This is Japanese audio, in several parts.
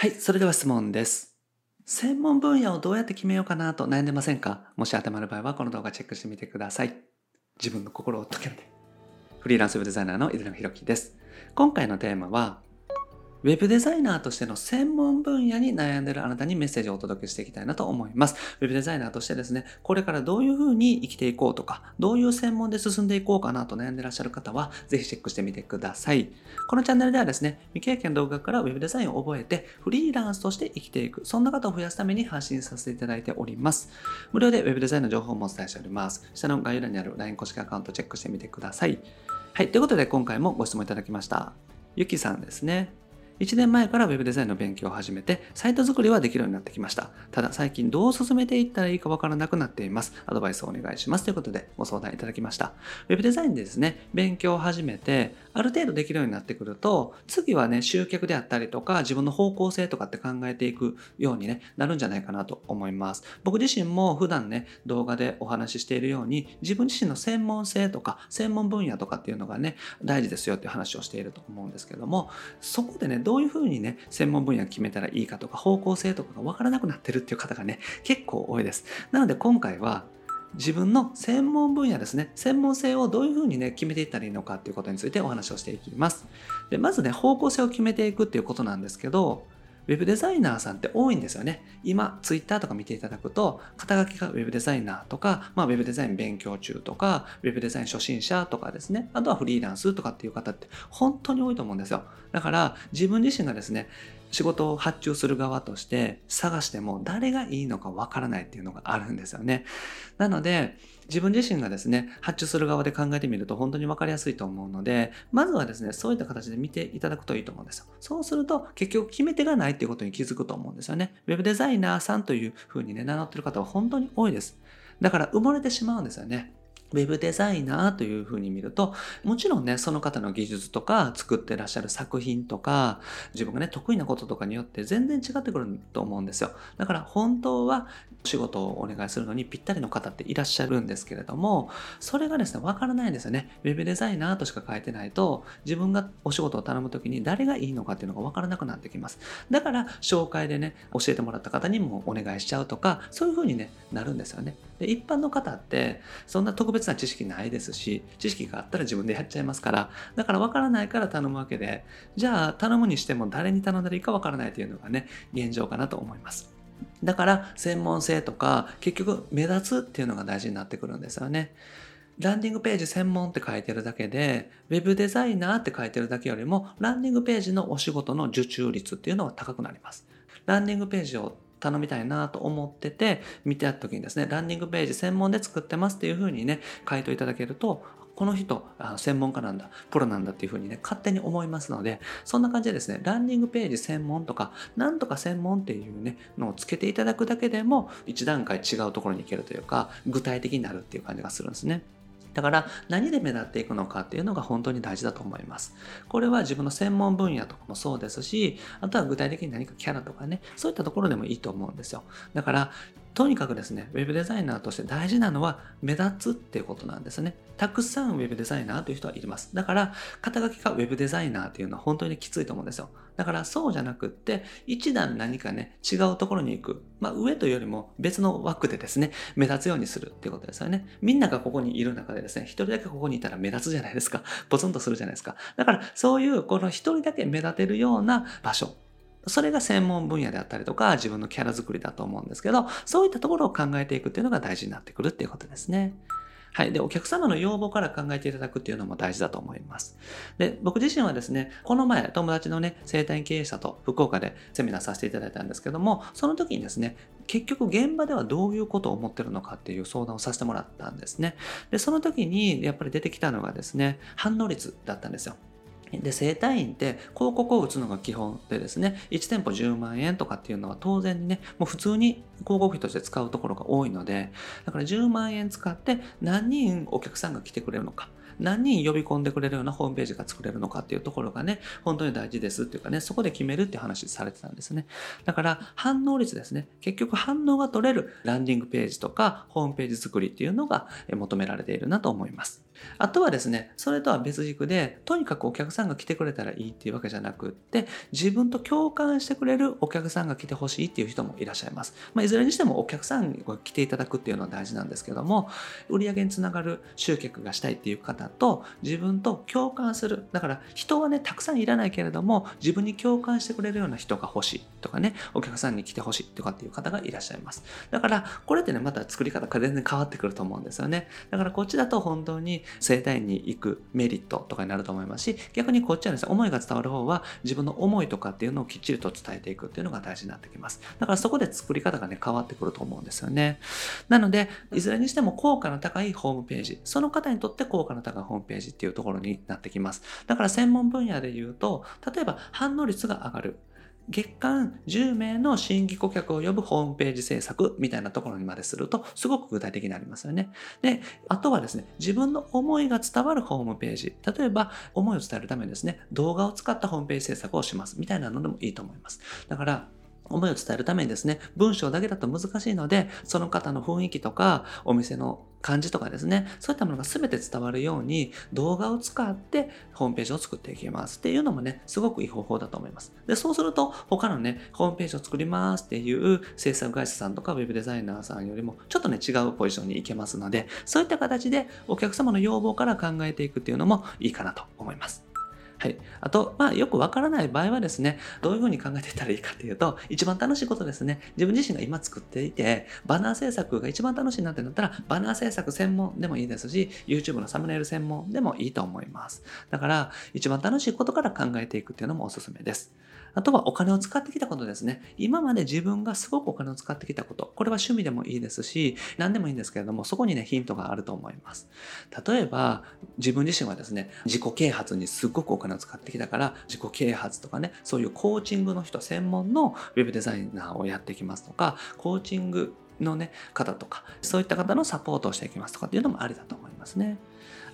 はい、それでは質問です。専門分野をどうやって決めようかなと悩んでませんか？もし当てはまる場合はこの動画チェックしてみてください。自分の心を解けて。フリーランスウェブデザイナーの井上弘樹です。今回のテーマは、ウェブデザイナーとしての専門分野に悩んでいるあなたにメッセージをお届けしていきたいなと思います。ウェブデザイナーとしてですね、これからどういうふうに生きていこうとか、どういう専門で進んでいこうかなと悩んでいらっしゃる方は、ぜひチェックしてみてください。このチャンネルではですね、未経験動画からウェブデザインを覚えて、フリーランスとして生きていく、そんな方を増やすために発信させていただいております。無料でウェブデザインの情報もお伝えしております。下の概要欄にある LINE 公式アカウントチェックしてみてください。はい、ということで今回もご質問いただきました。ゆきさんですね。1年前から Web デザインの勉強を始めて、サイト作りはできるようになってきました。ただ最近どう進めていったらいいかわからなくなっています。アドバイスをお願いします。ということでご相談いただきました。Web デザインでですね、勉強を始めて、ある程度できるようになってくると、次はね、集客であったりとか、自分の方向性とかって考えていくように、ね、なるんじゃないかなと思います。僕自身も普段ね、動画でお話ししているように、自分自身の専門性とか、専門分野とかっていうのがね、大事ですよっていう話をしていると思うんですけども、そこでね、どういうふうにね、専門分野を決めたらいいかとか、方向性とかが分からなくなってるっていう方がね、結構多いです。なので今回は、自分の専門分野ですね専門性をどういうふうにね決めていったらいいのかっていうことについてお話をしていきますでまずね方向性を決めていくっていうことなんですけどウェブデザイナーさんって多いんですよね。今、ツイッターとか見ていただくと、肩書きがウェブデザイナーとか、まあ、ウェブデザイン勉強中とか、ウェブデザイン初心者とかですね、あとはフリーランスとかっていう方って本当に多いと思うんですよ。だから、自分自身がですね、仕事を発注する側として探しても誰がいいのかわからないっていうのがあるんですよね。なので、自分自身がですね、発注する側で考えてみると本当に分かりやすいと思うので、まずはですね、そういった形で見ていただくといいと思うんですよ。そうすると、結局決め手がないっていうことに気づくと思うんですよね。ウェブデザイナーさんというふうにね、名乗ってる方は本当に多いです。だから埋もれてしまうんですよね。ウェブデザイナーというふうに見ると、もちろんね、その方の技術とか、作ってらっしゃる作品とか、自分がね、得意なこととかによって全然違ってくると思うんですよ。だから本当は仕事をお願いするのにぴったりの方っていらっしゃるんですけれども、それがですね、わからないんですよね。ウェブデザイナーとしか書いてないと、自分がお仕事を頼むときに誰がいいのかっていうのがわからなくなってきます。だから、紹介でね、教えてもらった方にもお願いしちゃうとか、そういうふうにね、なるんですよね。で、一般の方って、そんな特別な知識ないですし、知識があったら自分でやっちゃいますから、だから分からないから頼むわけで、じゃあ頼むにしても誰に頼んだらいいか分からないというのがね、現状かなと思います。だから専門性とか結局目立つっていうのが大事になってくるんですよね。ランディングページ専門って書いてるだけで、ウェブデザイナーって書いてるだけよりも、ランディングページのお仕事の受注率っていうのは高くなります。ランディングページを頼みたいなと思ってて、見てやった時にですね、ランディングページ専門で作ってますっていう風にね、回答いただけると、この人、あの専門家なんだ、プロなんだっていう風にね、勝手に思いますので、そんな感じでですね、ランディングページ専門とか、なんとか専門っていうね、のをつけていただくだけでも、一段階違うところに行けるというか、具体的になるっていう感じがするんですね。だから何で目立っていくのかっていうのが本当に大事だと思います。これは自分の専門分野とかもそうですし、あとは具体的に何かキャラとかね、そういったところでもいいと思うんですよ。だから、とにかくですね、ウェブデザイナーとして大事なのは目立つっていうことなんですね。たくさんウェブデザイナーという人はいます。だから、肩書きがウェブデザイナーっていうのは本当にきついと思うんですよ。だからそうじゃなくって、一段何かね、違うところに行く。まあ上というよりも別の枠でですね、目立つようにするっていうことですよね。みんながここにいる中でですね、一人だけここにいたら目立つじゃないですか。ポツンとするじゃないですか。だからそういうこの一人だけ目立てるような場所。それが専門分野であったりとか、自分のキャラ作りだと思うんですけど、そういったところを考えていくっていうのが大事になってくるっていうことですね。はい。で、お客様の要望から考えていただくっていうのも大事だと思います。で、僕自身はですね、この前、友達のね、生態経営者と福岡でセミナーさせていただいたんですけども、その時にですね、結局現場ではどういうことを思ってるのかっていう相談をさせてもらったんですね。で、その時にやっぱり出てきたのがですね、反応率だったんですよ。で、整体院って広告を打つのが基本でですね、1店舗10万円とかっていうのは当然ね、もう普通に広告費として使うところが多いので、だから10万円使って何人お客さんが来てくれるのか。何人呼び込んでくれるようなホームページが作れるのかっていうところがね、本当に大事ですっていうかね、そこで決めるって話されてたんですね。だから反応率ですね。結局反応が取れるランディングページとかホームページ作りっていうのが求められているなと思います。あとはですね、それとは別軸で、とにかくお客さんが来てくれたらいいっていうわけじゃなくって、自分と共感してくれるお客さんが来てほしいっていう人もいらっしゃいます。まあ、いずれにしてもお客さんが来ていただくっていうのは大事なんですけども、売り上げにつながる集客がしたいっていう方と、自分と共感する。だから人はね、たくさんいらないけれども、自分に共感してくれるような人が欲しいとかね、お客さんに来てほしいとかっていう方がいらっしゃいます。だから、これってね、また作り方が全然変わってくると思うんですよね。だからこっちだと本当に生体に行くメリットとかになると思いますし、逆にこっちはですね、思いが伝わる方は自分の思いとかっていうのをきっちりと伝えていくっていうのが大事になってきます。だからそこで作り方がね、変わってくると思うんですよね。なので、いずれにしても効果の高いホームページ、その方にとって効果の高いホームページっていうところになってきます。だから専門分野で言うと、例えば反応率が上がる。月間10名の新規顧客を呼ぶホームページ制作みたいなところにまでするとすごく具体的になりますよね。で、あとはですね、自分の思いが伝わるホームページ。例えば、思いを伝えるためにですね、動画を使ったホームページ制作をしますみたいなのでもいいと思います。だから、思いを伝えるためにですね、文章だけだと難しいので、その方の雰囲気とか、お店の感じとかですね、そういったものが全て伝わるように動画を使ってホームページを作っていきますっていうのもね、すごくいい方法だと思います。で、そうすると他のね、ホームページを作りますっていう制作会社さんとかウェブデザイナーさんよりもちょっとね、違うポジションに行けますので、そういった形でお客様の要望から考えていくっていうのもいいかなと思います。はい。あと、まあ、よくわからない場合はですね、どういうふうに考えていったらいいかっていうと、一番楽しいことですね。自分自身が今作っていて、バナー制作が一番楽しいなってなったら、バナー制作専門でもいいですし、YouTube のサムネイル専門でもいいと思います。だから、一番楽しいことから考えていくっていうのもおすすめです。あとはお金を使ってきたことですね。今まで自分がすごくお金を使ってきたこと。これは趣味でもいいですし、何でもいいんですけれども、そこにね、ヒントがあると思います。例えば、自分自身はですね、自己啓発にすごくお金を使ってきたから、自己啓発とかね、そういうコーチングの人専門のウェブデザイナーをやっていきますとか、コーチングのね、方とか、そういった方のサポートをしていきますとかっていうのもありだと思いますね。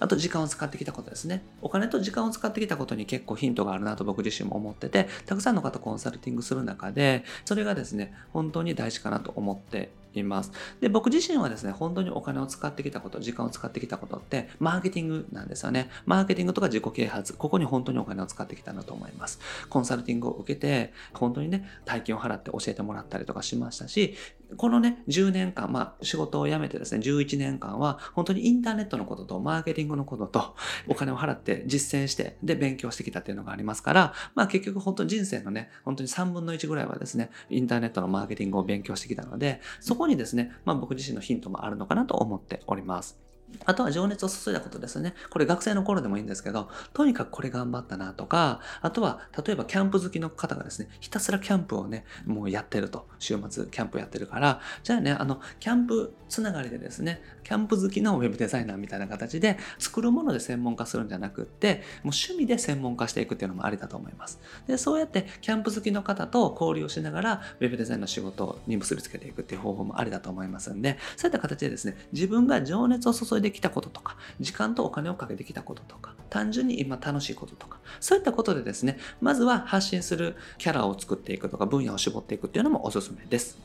あと時間を使ってきたことですね。お金と時間を使ってきたことに結構ヒントがあるなと僕自身も思ってて、たくさんの方コンサルティングする中で、それがですね、本当に大事かなと思っています。で、僕自身はですね、本当にお金を使ってきたこと、時間を使ってきたことって、マーケティングなんですよね。マーケティングとか自己啓発、ここに本当にお金を使ってきたなと思います。コンサルティングを受けて、本当にね、大金を払って教えてもらったりとかしましたし、このね、10年間、まあ、仕事を辞めてですね、11年間は、本当にインターネットのことと、マーケティングのことと、お金を払って実践して、で、勉強してきたっていうのがありますから、まあ、結局本当に人生のね、本当に3分の1ぐらいはですね、インターネットのマーケティングを勉強してきたので、そこにですね、まあ、僕自身のヒントもあるのかなと思っております。あとは情熱を注いだことですね。これ学生の頃でもいいんですけど、とにかくこれ頑張ったなとか、あとは例えばキャンプ好きの方がですね、ひたすらキャンプをね、もうやってると。週末キャンプやってるから、じゃあね、あの、キャンプつながりでですね、キャンプ好きのウェブデザイナーみたいな形で、作るもので専門化するんじゃなくって、もう趣味で専門化していくっていうのもありだと思います。で、そうやってキャンプ好きの方と交流をしながら、ウェブデザインの仕事に結びつけていくっていう方法もありだと思いますんで、そういった形でですね、自分が情熱を注いでできたこととか、時間とお金をかけてきたこととか、単純に今楽しいこととか、そういったことでですね、まずは発信するキャラを作っていくとか、分野を絞っていくっていうのもおすすめです。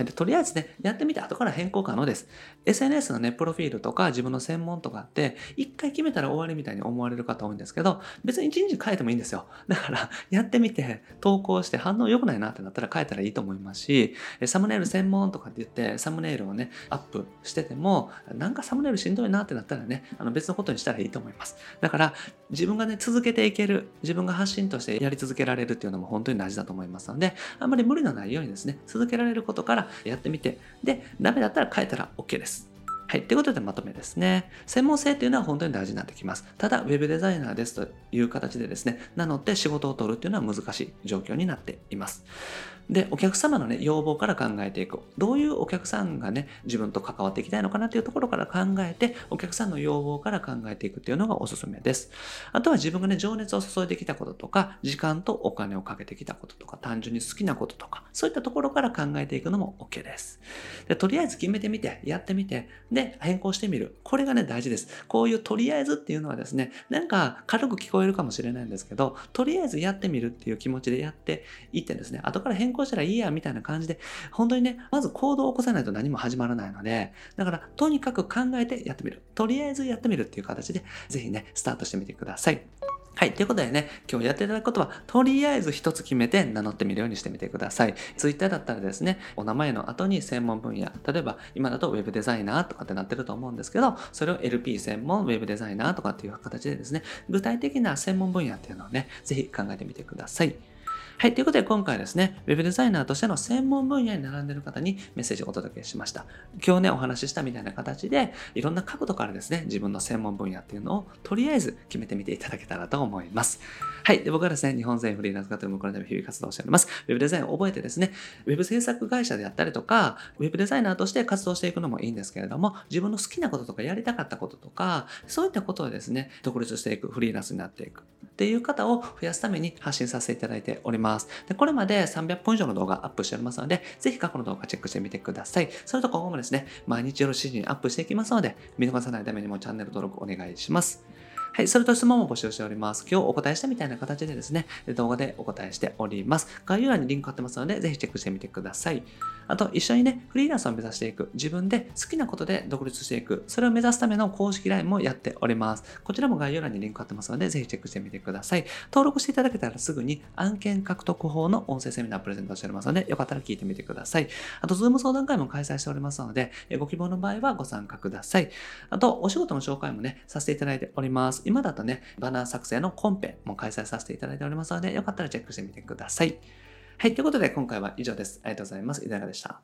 はい、でとりあえずね、やってみて後から変更可能です。SNS のね、プロフィールとか自分の専門とかって、一回決めたら終わりみたいに思われる方多いんですけど、別に一日変えてもいいんですよ。だから、やってみて、投稿して反応良くないなってなったら変えたらいいと思いますし、サムネイル専門とかって言って、サムネイルをね、アップしてても、なんかサムネイルしんどいなってなったらね、あの別のことにしたらいいと思います。だから、自分がね、続けていける、自分が発信としてやり続けられるっていうのも本当に大事だと思いますので、あんまり無理のないようにですね、続けられることからやってみて、で、ダメだったら変えたら OK です。はい。ということでまとめですね。専門性っていうのは本当に大事になってきます。ただ、web デザイナーですという形でですね、なので仕事を取るっていうのは難しい状況になっています。で、お客様のね、要望から考えていく。どういうお客さんがね、自分と関わっていきたいのかなっていうところから考えて、お客さんの要望から考えていくっていうのがおすすめです。あとは自分がね、情熱を注いできたこととか、時間とお金をかけてきたこととか、単純に好きなこととか、そういったところから考えていくのも OK です。でとりあえず決めてみて、やってみて、で、変更してみる。これがね、大事です。こういうとりあえずっていうのはですね、なんか軽く聞こえるかもしれないんですけど、とりあえずやってみるっていう気持ちでやっていってですね、後から変更こうしたらいいやみたいな感じで、本当にね、まず行動を起こさないと何も始まらないので、だからとにかく考えてやってみる。とりあえずやってみるっていう形で、ぜひね、スタートしてみてください。はい。ということでね、今日やっていただくことは、とりあえず一つ決めて名乗ってみるようにしてみてください。Twitter だったらですね、お名前の後に専門分野、例えば今だと Web デザイナーとかってなってると思うんですけど、それを LP 専門 Web デザイナーとかっていう形でですね、具体的な専門分野っていうのをね、ぜひ考えてみてください。はい。ということで、今回はですね、Web デザイナーとしての専門分野に並んでいる方にメッセージをお届けしました。今日ね、お話ししたみたいな形で、いろんな角度からですね、自分の専門分野っていうのをとりあえず決めてみていただけたらと思います。はい。で僕はですね、日本全フリーランス型向こうのため日々活動しております。Web デザインを覚えてですね、Web 制作会社であったりとか、Web デザイナーとして活動していくのもいいんですけれども、自分の好きなこととかやりたかったこととか、そういったことをですね、独立していく、フリーランスになっていくっていう方を増やすために発信させていただいております。おりますでこれまでで300本以上の動画アップしておりますので、ぜひ過去の動画チェックしてみてください。それと今後もですね、毎日夜7時にアップしていきますので、見逃さないためにもチャンネル登録お願いします。はい、それと質問も募集しております。今日お答えしたみたいな形でですね、動画でお答えしております。概要欄にリンク貼ってますので、ぜひチェックしてみてください。あと、一緒にね、フリーランスを目指していく、自分で好きなことで独立していく、それを目指すための公式 LINE もやっております。こちらも概要欄にリンク貼ってますので、ぜひチェックしてみてください。登録していただけたらすぐに案件獲得法の音声セミナープレゼントしておりますので、よかったら聞いてみてください。あと、ズーム相談会も開催しておりますので、ご希望の場合はご参加ください。あと、お仕事の紹介もね、させていただいております。今だとね、バナー作成のコンペも開催させていただいておりますので、よかったらチェックしてみてください。はい、ということで今回は以上です。ありがとうございます。いかがでした